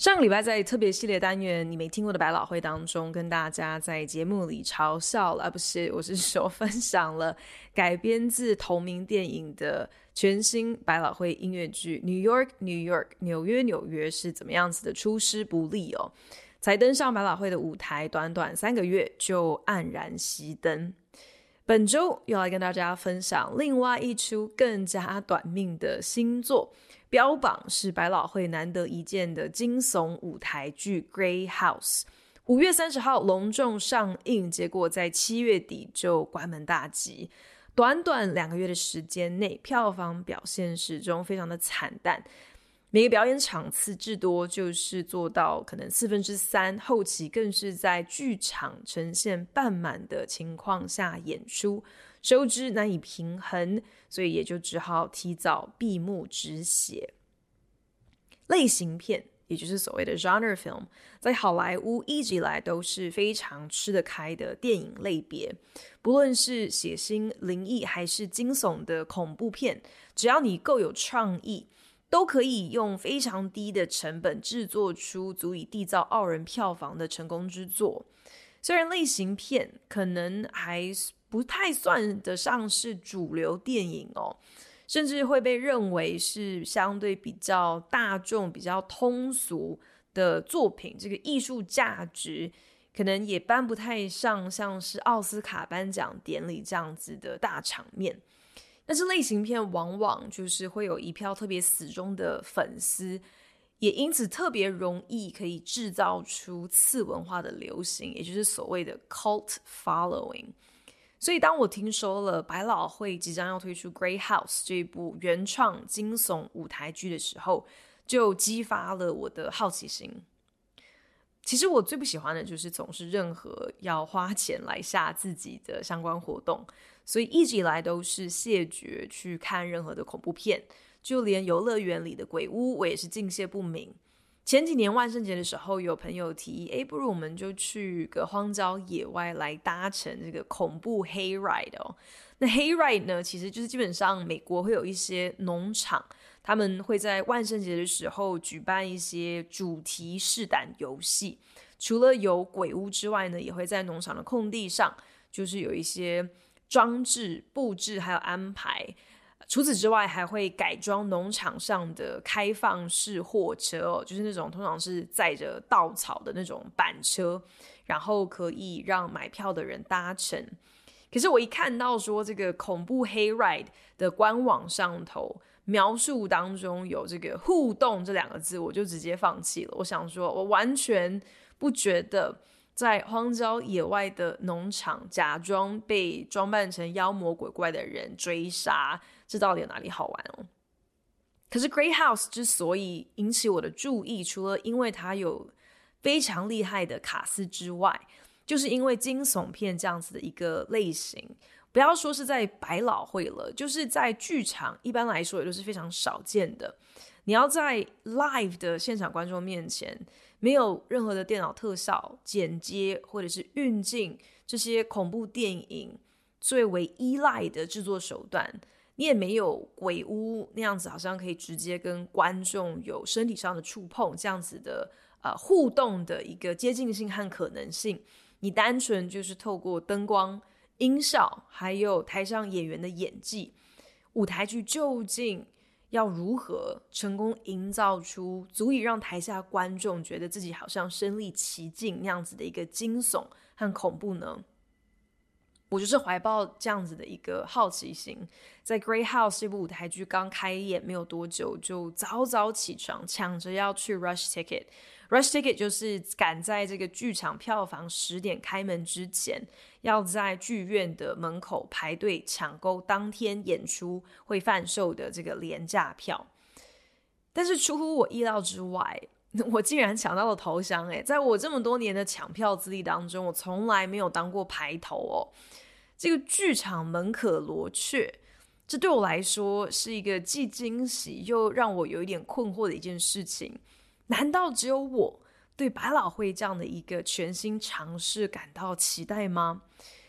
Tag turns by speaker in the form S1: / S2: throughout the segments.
S1: 上个礼拜在特别系列单元《你没听过的百老汇》当中，跟大家在节目里嘲笑了，不是，我是说分享了改编自同名电影的全新百老汇音乐剧《New York New York》纽约纽约是怎么样子的出师不利哦，才登上百老汇的舞台，短短三个月就黯然熄灯。本周又来跟大家分享另外一出更加短命的新作，标榜是百老汇难得一见的惊悚舞台剧《Grey House》。五月三十号隆重上映，结果在七月底就关门大吉。短短两个月的时间内，票房表现始终非常的惨淡。每个表演场次至多就是做到可能四分之三，后期更是在剧场呈现半满的情况下演出，收支难以平衡，所以也就只好提早闭幕止血。类型片，也就是所谓的 genre film，在好莱坞一直以来都是非常吃得开的电影类别，不论是血腥、灵异还是惊悚的恐怖片，只要你够有创意。都可以用非常低的成本制作出足以缔造傲人票房的成功之作。虽然类型片可能还不太算得上是主流电影哦，甚至会被认为是相对比较大众、比较通俗的作品。这个艺术价值可能也搬不太上，像是奥斯卡颁奖典礼这样子的大场面。但是类型片往往就是会有一票特别死忠的粉丝，也因此特别容易可以制造出次文化的流行，也就是所谓的 cult following。所以当我听说了百老汇即将要推出《Grey House》这一部原创惊悚舞台剧的时候，就激发了我的好奇心。其实我最不喜欢的就是从事任何要花钱来吓自己的相关活动。所以一直以来都是谢绝去看任何的恐怖片，就连游乐园里的鬼屋，我也是敬谢不敏。前几年万圣节的时候，有朋友提议，哎，不如我们就去个荒郊野外来搭乘这个恐怖黑 ride 哦。那黑 ride 呢，其实就是基本上美国会有一些农场，他们会在万圣节的时候举办一些主题试胆游戏。除了有鬼屋之外呢，也会在农场的空地上，就是有一些。装置布置还有安排，除此之外还会改装农场上的开放式货车哦，就是那种通常是载着稻草的那种板车，然后可以让买票的人搭乘。可是我一看到说这个恐怖黑 ride 的官网上头描述当中有这个互动这两个字，我就直接放弃了。我想说，我完全不觉得。在荒郊野外的农场，假装被装扮成妖魔鬼怪的人追杀，这到底有哪里好玩哦？可是《Great House》之所以引起我的注意，除了因为它有非常厉害的卡司之外，就是因为惊悚片这样子的一个类型，不要说是在百老汇了，就是在剧场，一般来说也都是非常少见的。你要在 live 的现场观众面前，没有任何的电脑特效、剪接或者是运镜这些恐怖电影最为依赖的制作手段，你也没有鬼屋那样子，好像可以直接跟观众有身体上的触碰这样子的呃互动的一个接近性和可能性。你单纯就是透过灯光、音效，还有台上演员的演技，舞台剧究竟要如何成功营造出足以让台下观众觉得自己好像身历其境那样子的一个惊悚和恐怖呢？我就是怀抱这样子的一个好奇心，在《Great House》这部舞台剧刚开演没有多久，就早早起床抢着要去 Rush Ticket。Rush Ticket 就是赶在这个剧场票房十点开门之前，要在剧院的门口排队抢购当天演出会贩售的这个廉价票。但是出乎我意料之外，我竟然抢到了头香！诶，在我这么多年的抢票资历当中，我从来没有当过排头哦。这个剧场门可罗雀，这对我来说是一个既惊喜又让我有一点困惑的一件事情。难道只有我对百老汇这样的一个全新尝试感到期待吗？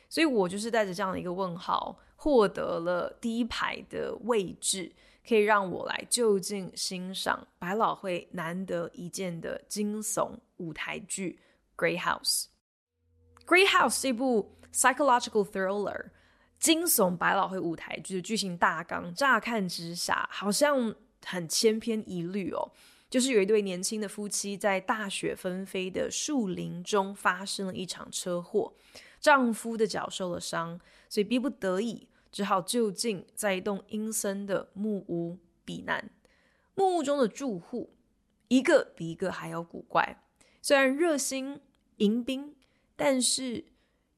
S1: 所以我就是带着这样的一个问号，获得了第一排的位置，可以让我来就近欣赏百老汇难得一见的惊悚舞台剧《Grey House》。《Grey House》是一部 psychological thriller，惊悚百老汇舞台剧的剧情大纲，乍看之下好像很千篇一律哦。就是有一对年轻的夫妻在大雪纷飞的树林中发生了一场车祸，丈夫的脚受了伤，所以逼不得已只好就近在一栋阴森的木屋避难。木屋中的住户一个比一个还要古怪，虽然热心迎宾，但是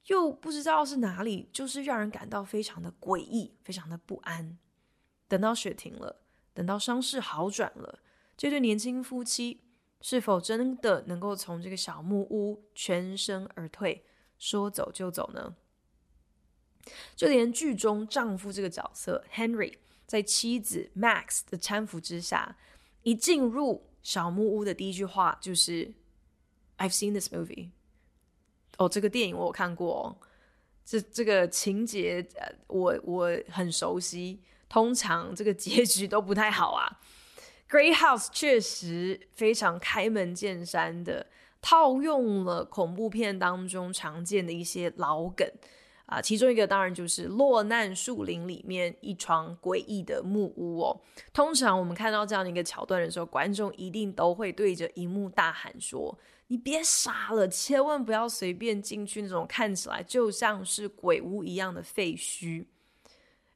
S1: 又不知道是哪里，就是让人感到非常的诡异，非常的不安。等到雪停了，等到伤势好转了。这对年轻夫妻是否真的能够从这个小木屋全身而退，说走就走呢？就连剧中丈夫这个角色 Henry，在妻子 Max 的搀扶之下，一进入小木屋的第一句话就是 “I've seen this movie”。哦，这个电影我有看过哦，这这个情节我我很熟悉。通常这个结局都不太好啊。Grey House 确实非常开门见山的套用了恐怖片当中常见的一些老梗啊，其中一个当然就是落难树林里面一幢诡异的木屋哦。通常我们看到这样的一个桥段的时候，观众一定都会对着荧幕大喊说：“你别傻了，千万不要随便进去那种看起来就像是鬼屋一样的废墟。”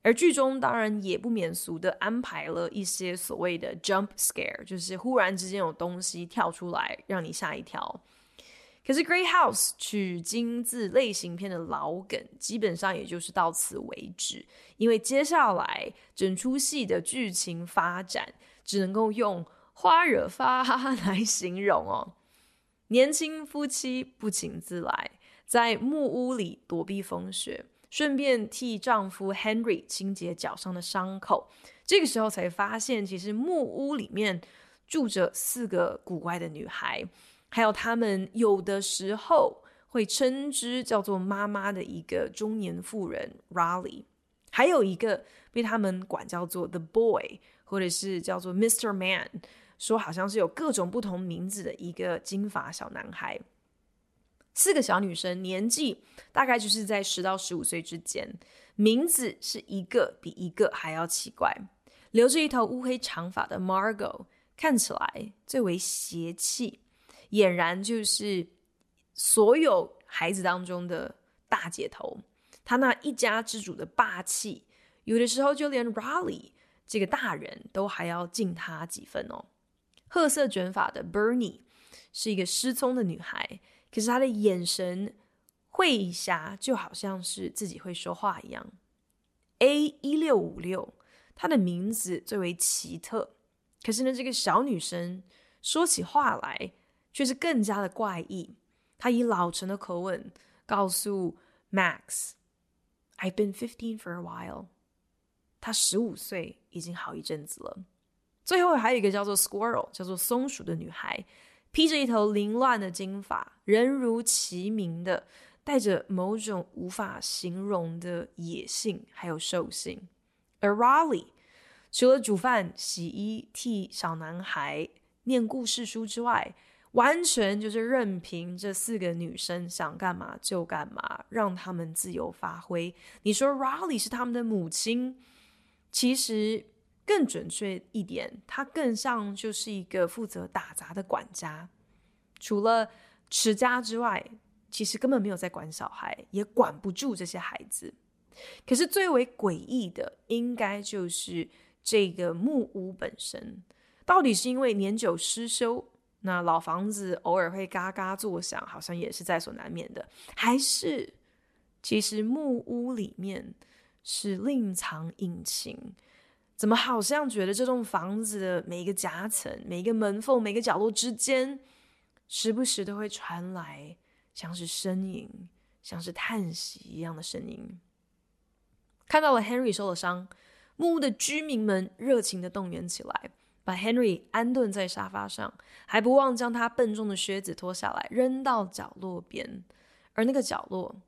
S1: 而剧中当然也不免俗的安排了一些所谓的 jump scare，就是忽然之间有东西跳出来让你吓一跳。可是《Grey House》取精自类型片的老梗，基本上也就是到此为止，因为接下来整出戏的剧情发展只能够用花惹发来形容哦。年轻夫妻不请自来，在木屋里躲避风雪。顺便替丈夫 Henry 清洁脚上的伤口，这个时候才发现，其实木屋里面住着四个古怪的女孩，还有他们有的时候会称之叫做妈妈的一个中年妇人 Raleigh，还有一个被他们管叫做 The Boy，或者是叫做 Mr. Man，说好像是有各种不同名字的一个金发小男孩。四个小女生年纪大概就是在十到十五岁之间，名字是一个比一个还要奇怪。留着一头乌黑长发的 Margot 看起来最为邪气，俨然就是所有孩子当中的大姐头。她那一家之主的霸气，有的时候就连 Raleigh 这个大人都还要敬她几分哦。褐色卷发的 Bernie 是一个失聪的女孩。可是她的眼神会瞎，就好像是自己会说话一样。A 一六五六，她的名字最为奇特。可是呢，这个小女生说起话来却是更加的怪异。他以老成的口吻告诉 Max：“I've been fifteen for a while。”他十五岁已经好一阵子了。最后还有一个叫做 Squirrel，叫做松鼠的女孩。披着一头凌乱的金发，人如其名的带着某种无法形容的野性，还有兽性。而 Raleigh 除了煮饭、洗衣、替小男孩念故事书之外，完全就是任凭这四个女生想干嘛就干嘛，让他们自由发挥。你说 Raleigh 是他们的母亲，其实。更准确一点，她更像就是一个负责打杂的管家，除了持家之外，其实根本没有在管小孩，也管不住这些孩子。可是最为诡异的，应该就是这个木屋本身，到底是因为年久失修，那老房子偶尔会嘎嘎作响，好像也是在所难免的，还是其实木屋里面是另藏隐情？怎么好像觉得这栋房子的每一个夹层、每一个门缝、每个角落之间，时不时都会传来像是呻吟、像是叹息一样的声音。看到了 Henry 受了伤，木屋的居民们热情的动员起来，把 Henry 安顿在沙发上，还不忘将他笨重的靴子脱下来扔到角落边。而那个角落，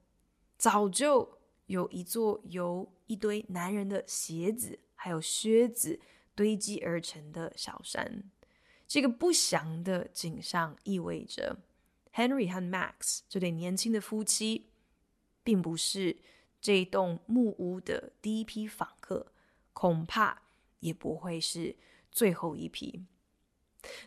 S1: 早就有一座由一堆男人的鞋子还有靴子堆积而成的小山。这个不祥的景象意味着，Henry 和 Max 这对年轻的夫妻，并不是这栋木屋的第一批访客，恐怕也不会是最后一批。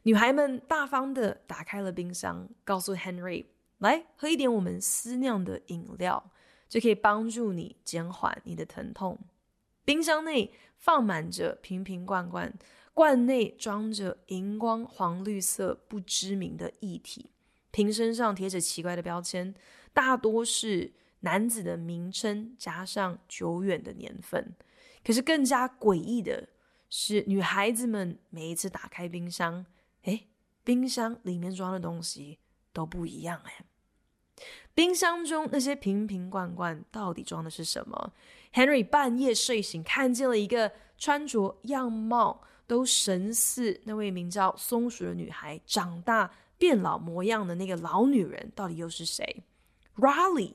S1: 女孩们大方的打开了冰箱，告诉 Henry。来喝一点我们私酿的饮料，就可以帮助你减缓你的疼痛。冰箱内放满着瓶瓶罐罐，罐内装着荧光黄绿色不知名的液体，瓶身上贴着奇怪的标签，大多是男子的名称加上久远的年份。可是更加诡异的是，女孩子们每一次打开冰箱，诶，冰箱里面装的东西都不一样诶。冰箱中那些瓶瓶罐罐到底装的是什么？Henry 半夜睡醒，看见了一个穿着样貌都神似那位名叫松鼠的女孩长大变老模样的那个老女人，到底又是谁？Riley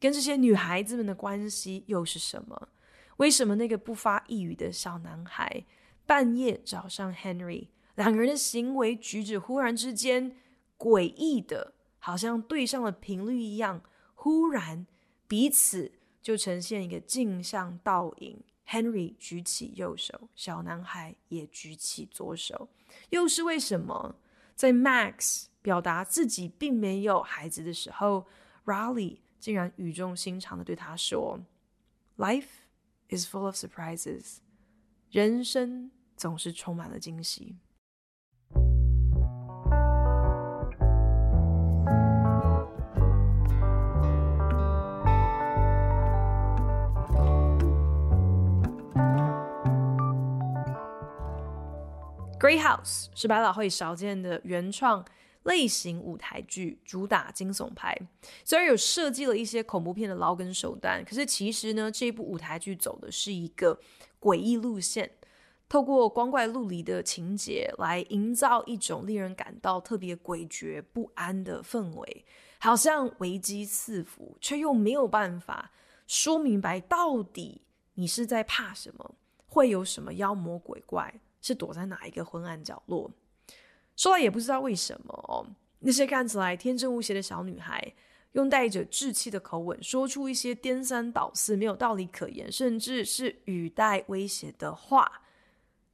S1: 跟这些女孩子们的关系又是什么？为什么那个不发一语的小男孩半夜找上 Henry，两个人的行为举止忽然之间诡异的？好像对上了频率一样，忽然彼此就呈现一个镜像倒影。Henry 举起右手，小男孩也举起左手，又是为什么？在 Max 表达自己并没有孩子的时候，Riley 竟然语重心长的对他说：“Life is full of surprises，人生总是充满了惊喜。” Grey House 是百老汇少见的原创 类型舞台剧，主打惊悚派。虽然有设计了一些恐怖片的老梗手段，可是其实呢，这部舞台剧走的是一个诡异路线，透过光怪陆离的情节来营造一种令人感到特别诡谲不安的氛围，好像危机四伏，却又没有办法说明白到底你是在怕什么，会有什么妖魔鬼怪。是躲在哪一个昏暗角落？说来也不知道为什么哦。那些看起来天真无邪的小女孩，用带着稚气的口吻说出一些颠三倒四、没有道理可言，甚至是语带威胁的话，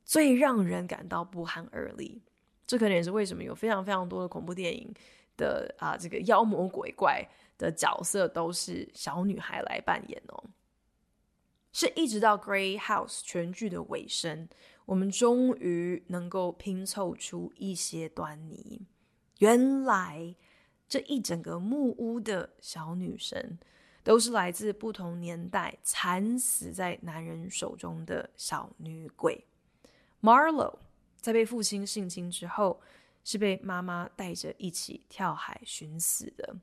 S1: 最让人感到不寒而栗。这可能也是为什么有非常非常多的恐怖电影的啊，这个妖魔鬼怪的角色都是小女孩来扮演哦。是一直到《Grey House》全剧的尾声，我们终于能够拼凑出一些端倪。原来这一整个木屋的小女生，都是来自不同年代惨死在男人手中的小女鬼。Marlo 在被父亲性侵之后，是被妈妈带着一起跳海寻死的。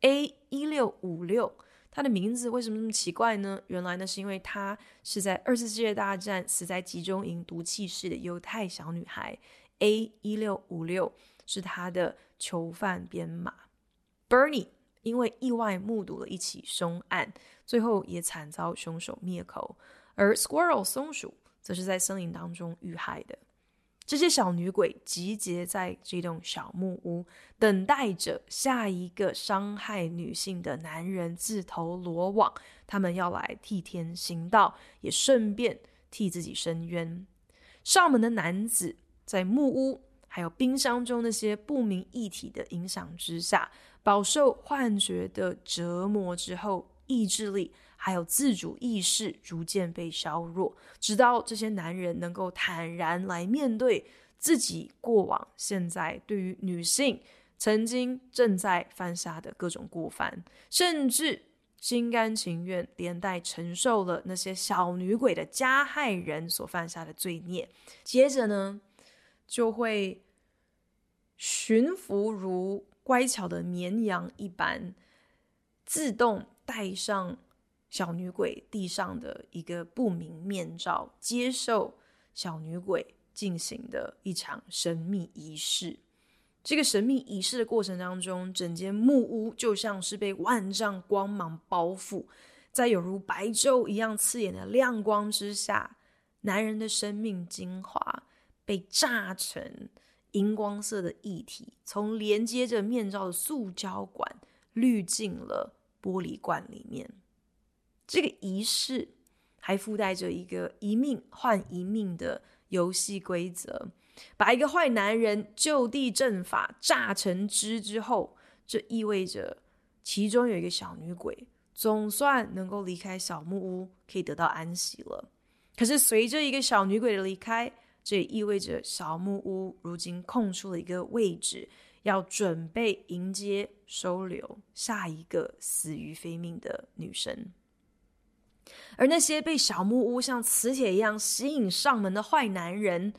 S1: A 一六五六。她的名字为什么那么奇怪呢？原来呢，是因为她是在二次世界大战死在集中营毒气室的犹太小女孩。A 一六五六是她的囚犯编码。Bernie 因为意外目睹了一起凶案，最后也惨遭凶手灭口。而 Squirrel 松鼠则是在森林当中遇害的。这些小女鬼集结在这栋小木屋，等待着下一个伤害女性的男人自投罗网。他们要来替天行道，也顺便替自己伸冤。上门的男子在木屋还有冰箱中那些不明液体的影响之下，饱受幻觉的折磨之后，意志力。还有自主意识逐渐被削弱，直到这些男人能够坦然来面对自己过往、现在对于女性曾经正在犯下的各种过犯，甚至心甘情愿，连带承受了那些小女鬼的加害人所犯下的罪孽。接着呢，就会驯服如乖巧的绵羊一般，自动戴上小女鬼地上的一个不明面罩，接受小女鬼进行的一场神秘仪式。这个神秘仪式的过程当中，整间木屋就像是被万丈光芒包覆，在有如白昼一样刺眼的亮光之下，男人的生命精华被炸成荧光色的液体，从连接着面罩的塑胶管滤进了玻璃罐里面。这个仪式还附带着一个一命换一命的游戏规则。把一个坏男人就地正法榨成汁之后，这意味着其中有一个小女鬼总算能够离开小木屋，可以得到安息了。可是随着一个小女鬼的离开，这也意味着小木屋如今空出了一个位置，要准备迎接收留下一个死于非命的女生。而那些被小木屋像磁铁一样吸引上门的坏男人，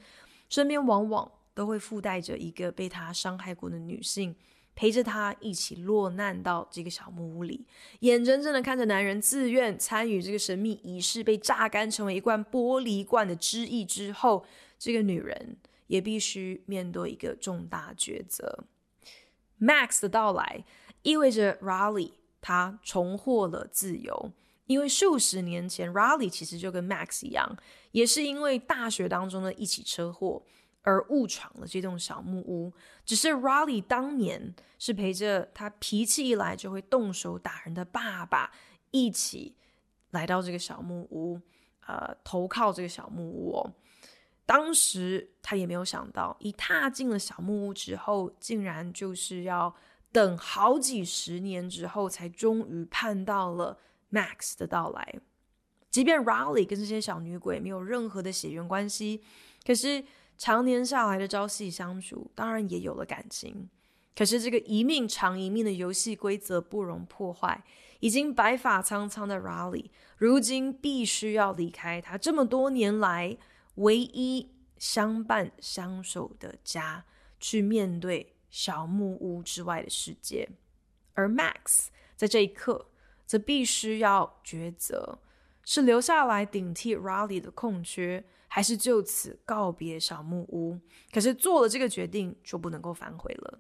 S1: 身边往往都会附带着一个被他伤害过的女性，陪着他一起落难到这个小木屋里，眼睁睁的看着男人自愿参与这个神秘仪式，被榨干成为一罐玻璃罐的汁液之后，这个女人也必须面对一个重大抉择。Max 的到来意味着 Riley 他重获了自由。因为数十年前，Riley 其实就跟 Max 一样，也是因为大学当中的一起车祸而误闯了这栋小木屋。只是 Riley 当年是陪着他脾气一来就会动手打人的爸爸一起来到这个小木屋，呃，投靠这个小木屋哦。当时他也没有想到，一踏进了小木屋之后，竟然就是要等好几十年之后，才终于盼到了。Max 的到来，即便 Riley 跟这些小女鬼没有任何的血缘关系，可是常年下来的朝夕相处，当然也有了感情。可是这个一命偿一命的游戏规则不容破坏，已经白发苍苍的 Riley，如今必须要离开他这么多年来唯一相伴相守的家，去面对小木屋之外的世界。而 Max 在这一刻。则必须要抉择：是留下来顶替 Riley 的空缺，还是就此告别小木屋？可是做了这个决定，就不能够反悔了。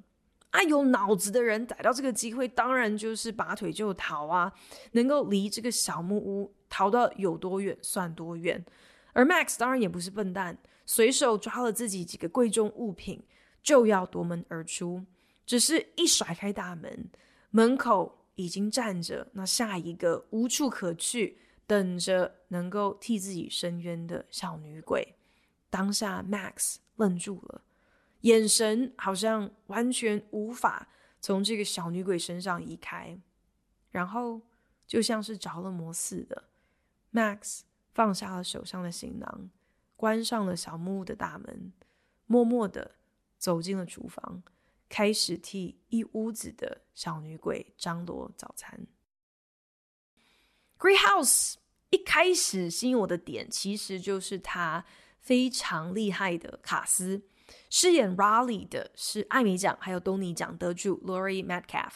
S1: 啊，有脑子的人逮到这个机会，当然就是拔腿就逃啊！能够离这个小木屋逃到有多远算多远。而 Max 当然也不是笨蛋，随手抓了自己几个贵重物品，就要夺门而出。只是一甩开大门，门口。已经站着那下一个无处可去，等着能够替自己伸冤的小女鬼。当下，Max 愣住了，眼神好像完全无法从这个小女鬼身上移开。然后，就像是着了魔似的，Max 放下了手上的行囊，关上了小木屋的大门，默默的走进了厨房。开始替一屋子的小女鬼张罗早餐。Great House 一开始吸引我的点，其实就是他非常厉害的卡斯。饰演 Riley 的是艾美奖还有东尼奖得主 Laurie Metcalf。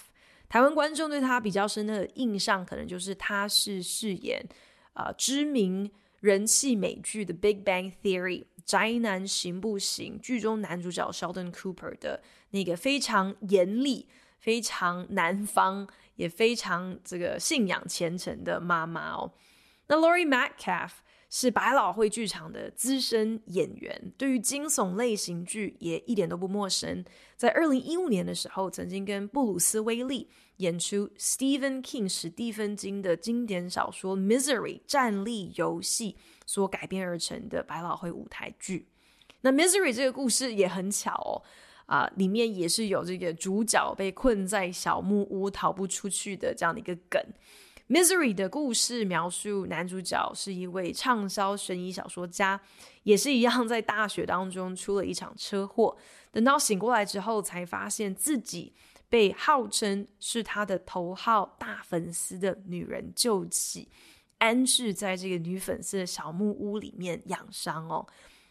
S1: 台湾观众对他比较深的印象，可能就是他是饰演啊、知名人气美剧的《Big Bang Theory》。宅男行不行？剧中男主角 Sheldon Cooper 的那个非常严厉、非常南方，也非常这个信仰虔诚的妈妈哦。那 Lori Metcalf 是百老汇剧场的资深演员，对于惊悚类型剧也一点都不陌生。在二零一五年的时候，曾经跟布鲁斯威利演出 Stephen King 史蒂芬金的经典小说《Misery》站立游戏。所改编而成的百老汇舞台剧，那《Misery》这个故事也很巧哦，啊、里面也是有这个主角被困在小木屋逃不出去的这样的一个梗。Misery》的故事描述男主角是一位畅销悬疑小说家，也是一样在大学当中出了一场车祸，等到醒过来之后，才发现自己被号称是他的头号大粉丝的女人救起，安置在这个女粉丝的小木屋里面养伤哦。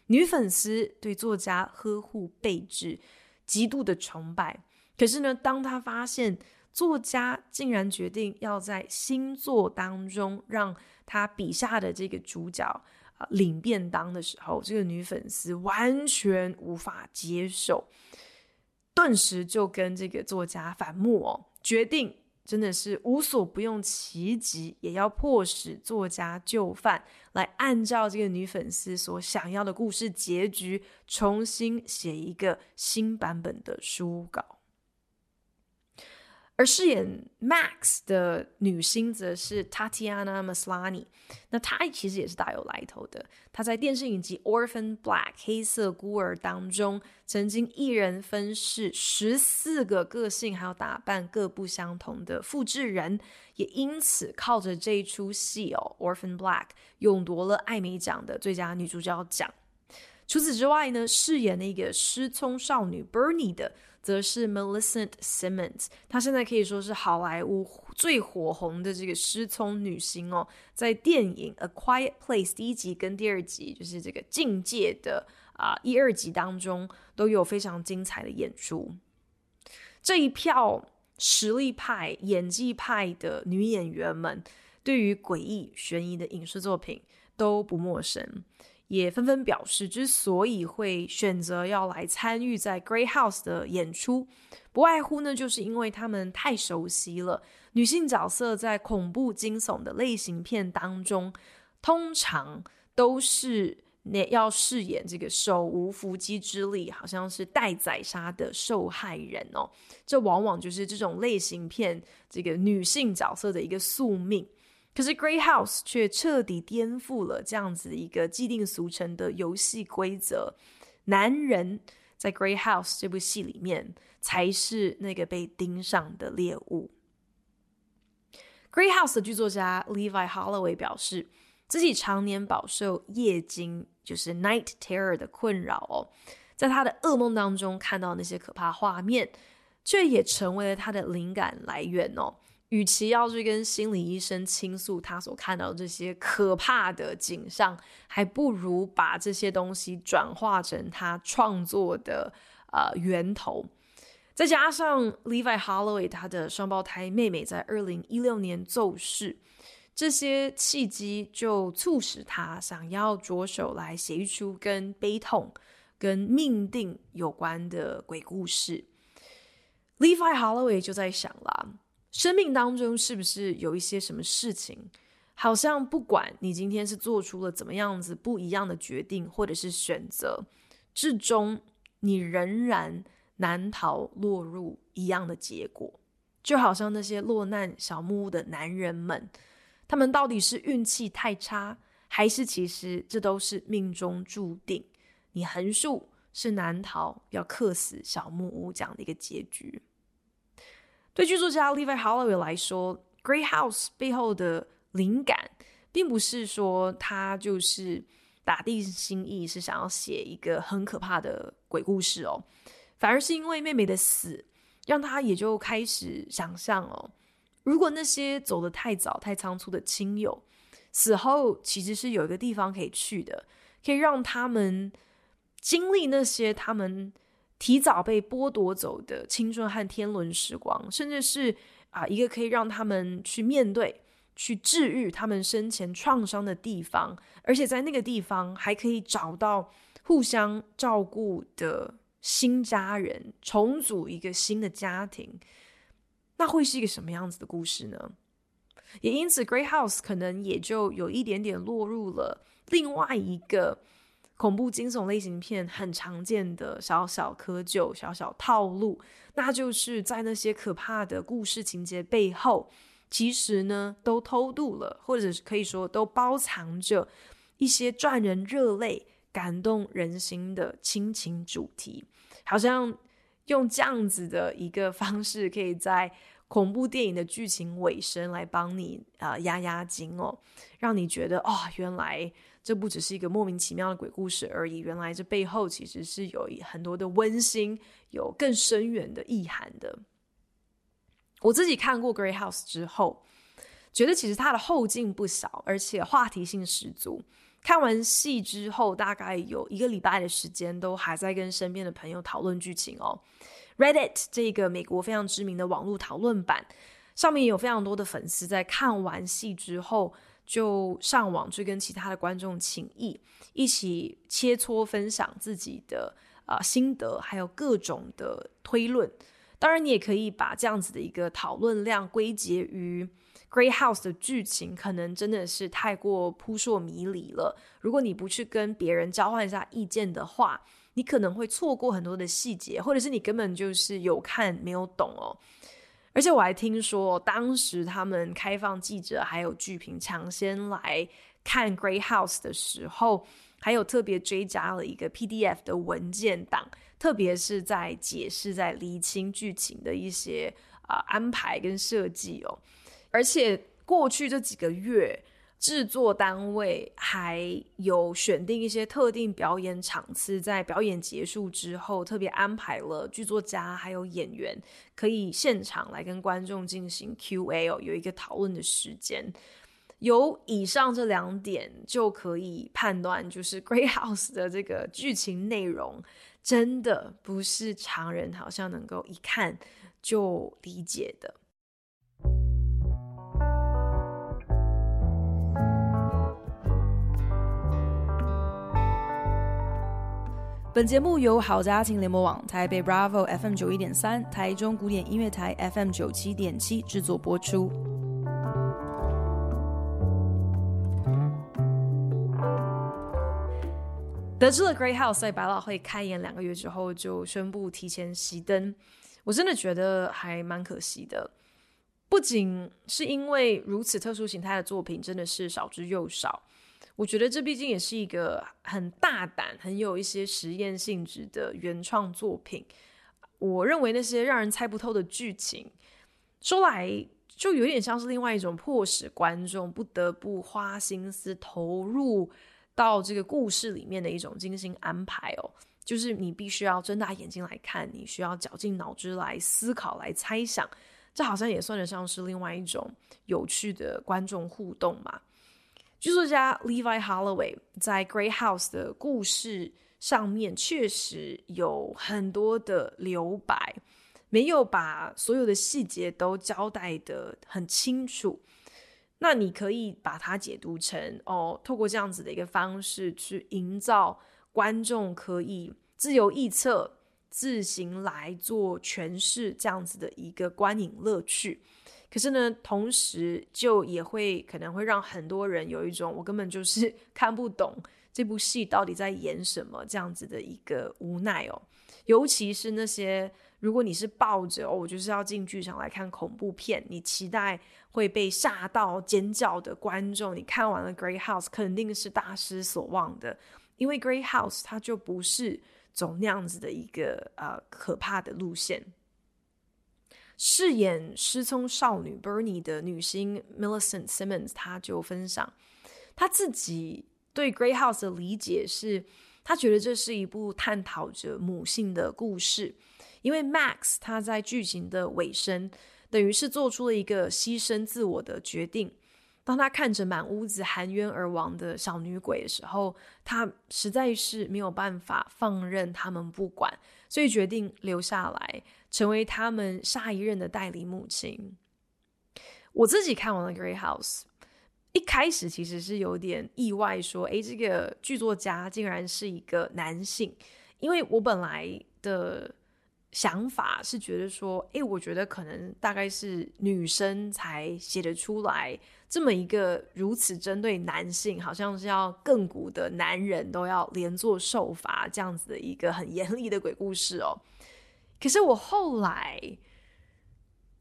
S1: 女粉丝对作家呵护备至，极度的崇拜。可是呢，当他发现作家竟然决定要在新作当中让他笔下的这个主角啊、领便当的时候，这个女粉丝完全无法接受，顿时就跟这个作家反目哦，决定。真的是无所不用其极，也要迫使作家就范，来按照这个女粉丝所想要的故事结局，重新写一个新版本的书稿。而饰演 Max 的女星则是 Tatiana Maslany，那她其实也是大有来头的。她在电视影集《Orphan Black》黑色孤儿当中，曾经一人分饰十四个个性还有打扮各不相同的复制人，也因此靠着这一出戏哦，《Orphan Black》勇夺了艾美奖的最佳女主角奖。除此之外呢，饰演那个失聪少女 Bernie 的。则是 Millicent Simmons，她现在可以说是好莱坞最火红的这个失聪女星哦，在电影《A Quiet Place》第一集跟第二集，就是这个境界的啊、呃、一二集当中，都有非常精彩的演出。这一票实力派、演技派的女演员们，对于诡异悬疑的影视作品都不陌生。也纷纷表示，之所以会选择要来参与在 Grey House 的演出，不外乎呢，就是因为他们太熟悉了女性角色在恐怖惊悚的类型片当中，通常都是那要饰演这个手无缚鸡之力，好像是待宰杀的受害人哦。这往往就是这种类型片这个女性角色的一个宿命。可是《Great House》却彻底颠覆了这样子一个既定俗成的游戏规则。男人在《Great House》这部戏里面才是那个被盯上的猎物。《Great House》的剧作家 Levi Holloway 表示，自己常年饱受夜惊，就是 Night Terror 的困扰哦，在他的噩梦当中看到那些可怕画面，却也成为了他的灵感来源哦。与其要去跟心理医生倾诉他所看到这些可怕的景象，还不如把这些东西转化成他创作的呃源头。再加上 Levi Holloway 他的双胞胎妹妹在二零一六年骤逝，这些契机就促使他想要着手来写一出跟悲痛、跟命定有关的鬼故事。Levi Holloway 就在想了。生命当中是不是有一些什么事情，好像不管你今天是做出了怎么样子不一样的决定或者是选择，至终你仍然难逃落入一样的结果。就好像那些落难小木屋的男人们，他们到底是运气太差，还是其实这都是命中注定？你横竖是难逃要克死小木屋这样的一个结局。对剧作家 Levi Holloway 来说，《Grey House》背后的灵感，并不是说他就是打定心意是想要写一个很可怕的鬼故事哦，反而是因为妹妹的死，让他也就开始想象哦，如果那些走得太早、太仓促的亲友死后，其实是有一个地方可以去的，可以让他们经历那些他们。提早被剥夺走的青春和天伦时光，甚至是啊一个可以让他们去面对、去治愈他们生前创伤的地方，而且在那个地方还可以找到互相照顾的新家人，重组一个新的家庭，那会是一个什么样子的故事呢？也因此，《Great House》可能也就有一点点落入了另外一个。恐怖惊悚类型片很常见的小小窠臼、小小套路，那就是在那些可怕的故事情节背后，其实呢都偷渡了，或者是可以说都包藏着一些赚人热泪、感动人心的亲情主题。好像用这样子的一个方式，可以在恐怖电影的剧情尾声来帮你啊、呃、压压惊哦，让你觉得哦，原来这不只是一个莫名其妙的鬼故事而已，原来这背后其实是有很多的温馨，有更深远的意涵的。我自己看过《Grey House》之后，觉得其实它的后劲不小，而且话题性十足。看完戏之后，大概有一个礼拜的时间，都还在跟身边的朋友讨论剧情哦。Reddit 这个美国非常知名的网络讨论版，上面有非常多的粉丝在看完戏之后，就上网去跟其他的观众请益，一起切磋分享自己的啊、心得，还有各种的推论。当然，你也可以把这样子的一个讨论量归结于《Grey House》的剧情，可能真的是太过扑朔迷离了。如果你不去跟别人交换一下意见的话，你可能会错过很多的细节，或者是你根本就是有看没有懂哦。而且我还听说，当时他们开放记者还有剧评抢先来看《Grey House》的时候，还有特别追加了一个 PDF 的文件档，特别是在解释、在厘清剧情的一些啊、呃、安排跟设计哦。而且过去这几个月。制作单位还有选定一些特定表演场次，在表演结束之后，特别安排了剧作家还有演员可以现场来跟观众进行 Q&A，有一个讨论的时间。有以上这两点就可以判断，就是《Great House》的这个剧情内容真的不是常人好像能够一看就理解的。本节目由好家庭联盟网、台北 Bravo FM 九一点三、台中古典音乐台 FM 九七点七制作播出。得知了《Grey House》在百老汇开演两个月之后就宣布提前熄灯，我真的觉得还蛮可惜的。不仅是因为如此特殊形态的作品真的是少之又少。我觉得这毕竟也是一个很大胆、很有一些实验性质的原创作品。我认为那些让人猜不透的剧情，说来就有点像是另外一种迫使观众不得不花心思投入到这个故事里面的一种精心安排哦。就是你必须要睁大眼睛来看，你需要绞尽脑汁来思考、来猜想，这好像也算得上是另外一种有趣的观众互动嘛。剧作家 Levi Holloway 在《Grey House》的故事上面确实有很多的留白，没有把所有的细节都交代得很清楚。那你可以把它解读成哦，透过这样子的一个方式去营造观众可以自由臆测、自行来做诠释这样子的一个观影乐趣。可是呢，同时就也会可能会让很多人有一种我根本就是 看不懂这部戏到底在演什么这样子的一个无奈哦。尤其是那些如果你是抱着，我就是要进剧场来看恐怖片，你期待会被吓到尖叫的观众，你看完了《Grey House》肯定是大失所望的，因为《Grey House》它就不是走那样子的一个呃可怕的路线。饰演失聪少女 Bernie 的女星 Millicent Simmons，她就分享，她自己对 Grey House 的理解是，她觉得这是一部探讨着母性的故事，因为 Max 他在剧情的尾声，等于是做出了一个牺牲自我的决定。当他看着满屋子含冤而亡的小女鬼的时候，他实在是没有办法放任他们不管，所以决定留下来，成为他们下一任的代理母亲。我自己看完了《Grey House》，一开始其实是有点意外，说：“诶，这个剧作家竟然是一个男性。”因为我本来的。想法是觉得说，诶，我觉得可能大概是女生才写得出来这么一个如此针对男性，好像是要亘古的男人都要连坐受罚这样子的一个很严厉的鬼故事哦。可是我后来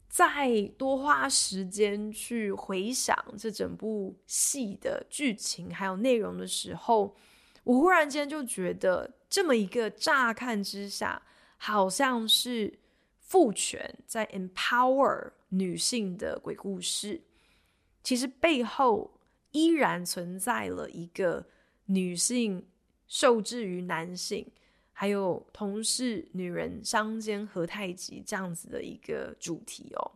S1: 再多花时间去回想这整部戏的剧情还有内容的时候，我忽然间就觉得，这么一个乍看之下。好像是父权，在 empower 女性的鬼故事，其实背后依然存在了一个女性受制于男性，还有同是女人相煎何太急这样子的一个主题哦。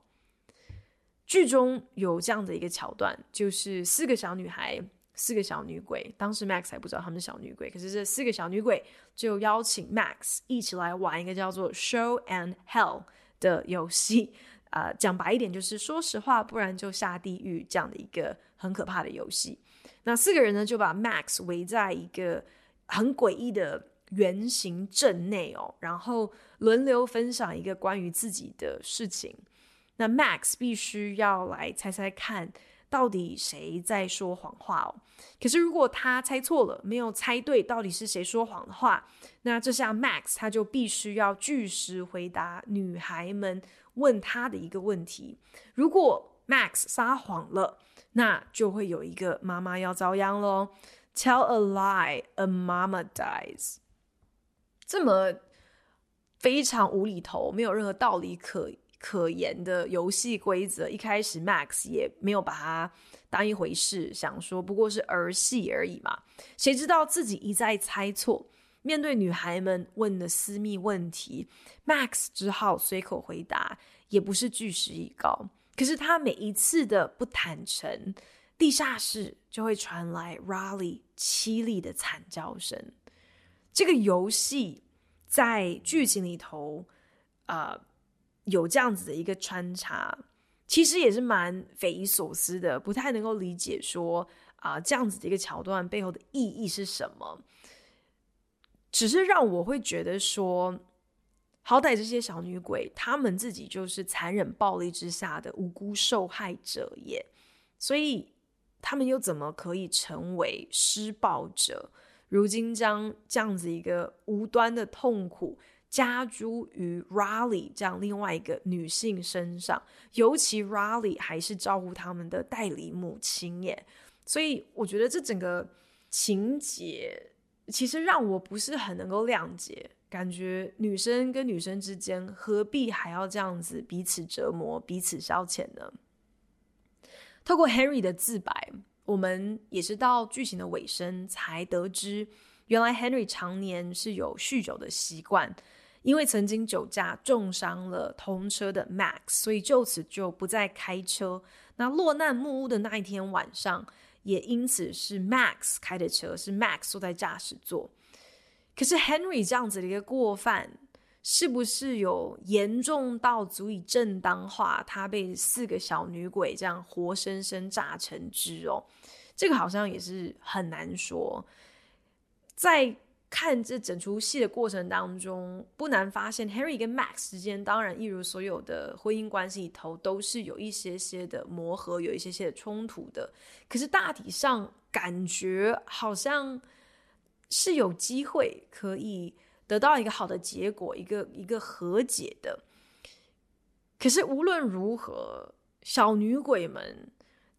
S1: 剧中有这样的一个桥段，就是四个小女孩。四个小女鬼，当时 Max 还不知道她们是小女鬼，可是这四个小女鬼就邀请 Max 一起来玩一个叫做 Show and Hell 的游戏。啊、讲白一点就是说实话，不然就下地狱这样的一个很可怕的游戏。那四个人呢就把 Max 围在一个很诡异的圆形阵内哦，然后轮流分享一个关于自己的事情。那 Max 必须要来猜猜看。到底谁在说谎话哦？可是如果他猜错了，没有猜对到底是谁说谎的话，那这下 Max 他就必须要据实回答女孩们问他的一个问题。如果 Max 撒谎了，那就会有一个妈妈要遭殃喽。Tell a lie, a mama dies。这么非常无厘头，没有任何道理可可言的游戏规则，一开始 Max 也没有把它当一回事，想说不过是儿戏而已嘛。谁知道自己一再猜错，面对女孩们问的私密问题，Max 只好随口回答，也不是据实以告。可是他每一次的不坦诚，地下室就会传来 Riley 凄厉的惨叫声。这个游戏在剧情里头，呃。有这样子的一个穿插，其实也是蛮匪夷所思的，不太能够理解说啊、这样子的一个桥段背后的意义是什么。只是让我会觉得说，好歹这些小女鬼，她们自己就是残忍暴力之下的无辜受害者耶，所以她们又怎么可以成为施暴者？如今将这样子一个无端的痛苦。加诸于 Riley 这样另外一个女性身上，尤其 Riley 还是照顾他们的代理母亲耶，所以我觉得这整个情节其实让我不是很能够谅解，感觉女生跟女生之间何必还要这样子彼此折磨、彼此消遣呢？透过 Henry 的自白，我们也是到剧情的尾声才得知，原来 Henry 常年是有酗酒的习惯。因为曾经酒驾重伤了同车的 Max，所以就此就不再开车。那落难木屋的那一天晚上，也因此是 Max 开的车，是 Max 坐在驾驶座。可是 Henry 这样子的一个过犯，是不是有严重到足以正当化他被四个小女鬼这样活生生榨成汁哦？这个好像也是很难说。在看这整出戏的过程当中，不难发现 Harry 跟 Max 之间，当然一如所有的婚姻关系里头，都是有一些些的磨合，有一些些的冲突的。可是大体上感觉好像是有机会可以得到一个好的结果，一个一个和解的。可是无论如何，小女鬼们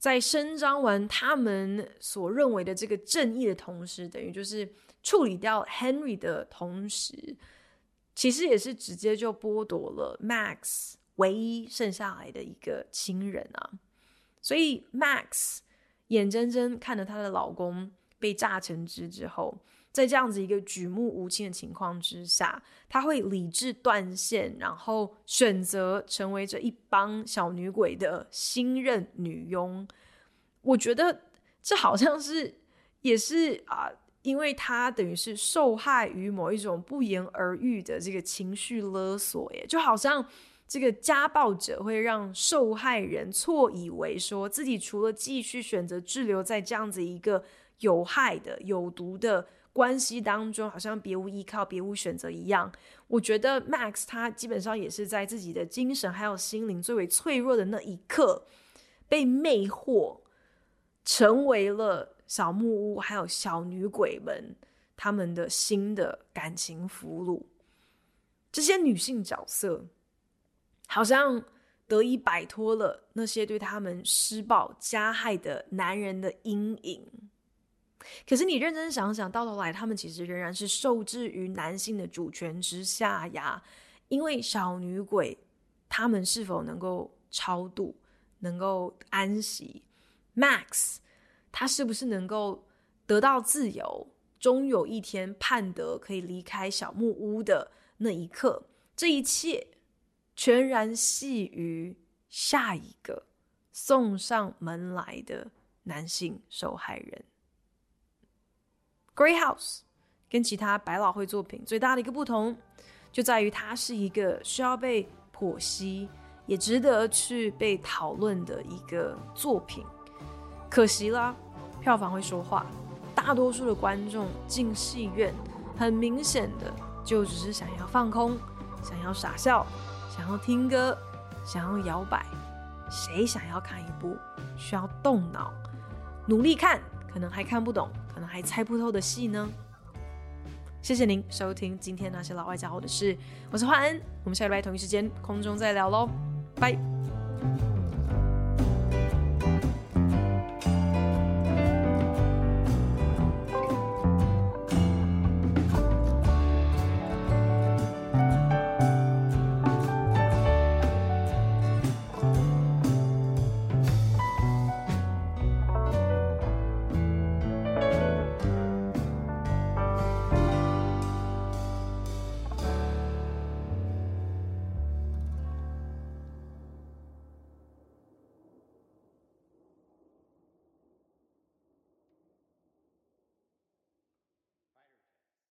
S1: 在伸张完他们所认为的这个正义的同时，等于就是。处理掉 Henry 的同时，其实也是直接就剥夺了 Max 唯一剩下来的一个亲人啊！所以 Max 眼睁睁看着她的老公被榨成汁之后，在这样子一个举目无亲的情况之下，她会理智断线，然后选择成为这一帮小女鬼的新任女佣。我觉得这好像是也是啊。因为他等于是受害于某一种不言而喻的这个情绪勒索，耶，就好像这个家暴者会让受害人错以为说自己除了继续选择滞留在这样子一个有害的、有毒的关系当中，好像别无依靠、别无选择一样。我觉得 Max 他基本上也是在自己的精神还有心灵最为脆弱的那一刻被魅惑，成为了。小木屋还有小女鬼们，他们的新的感情俘虏，这些女性角色好像得以摆脱了那些对他们施暴加害的男人的阴影。可是你认真想想，到头来他们其实仍然是受制于男性的主权之下呀。因为小女鬼他们是否能够超度，能够安息？Max 他是不是能够得到自由？终有一天盼得可以离开小木屋的那一刻，这一切全然系于下一个送上门来的男性受害人。Grey House 跟其他百老汇作品最大的一个不同，就在于它是一个需要被剖析，也值得去被讨论的一个作品。可惜啦，票房会说话。大多数的观众进戏院，很明显的就只是想要放空，想要傻笑，想要听歌，想要摇摆。谁想要看一部需要动脑、努力看，可能还看不懂，可能还猜不透的戏呢？谢谢您收听今天那些老外家伙的事，我是华恩，我们下礼拜同一时间空中再聊喽，拜。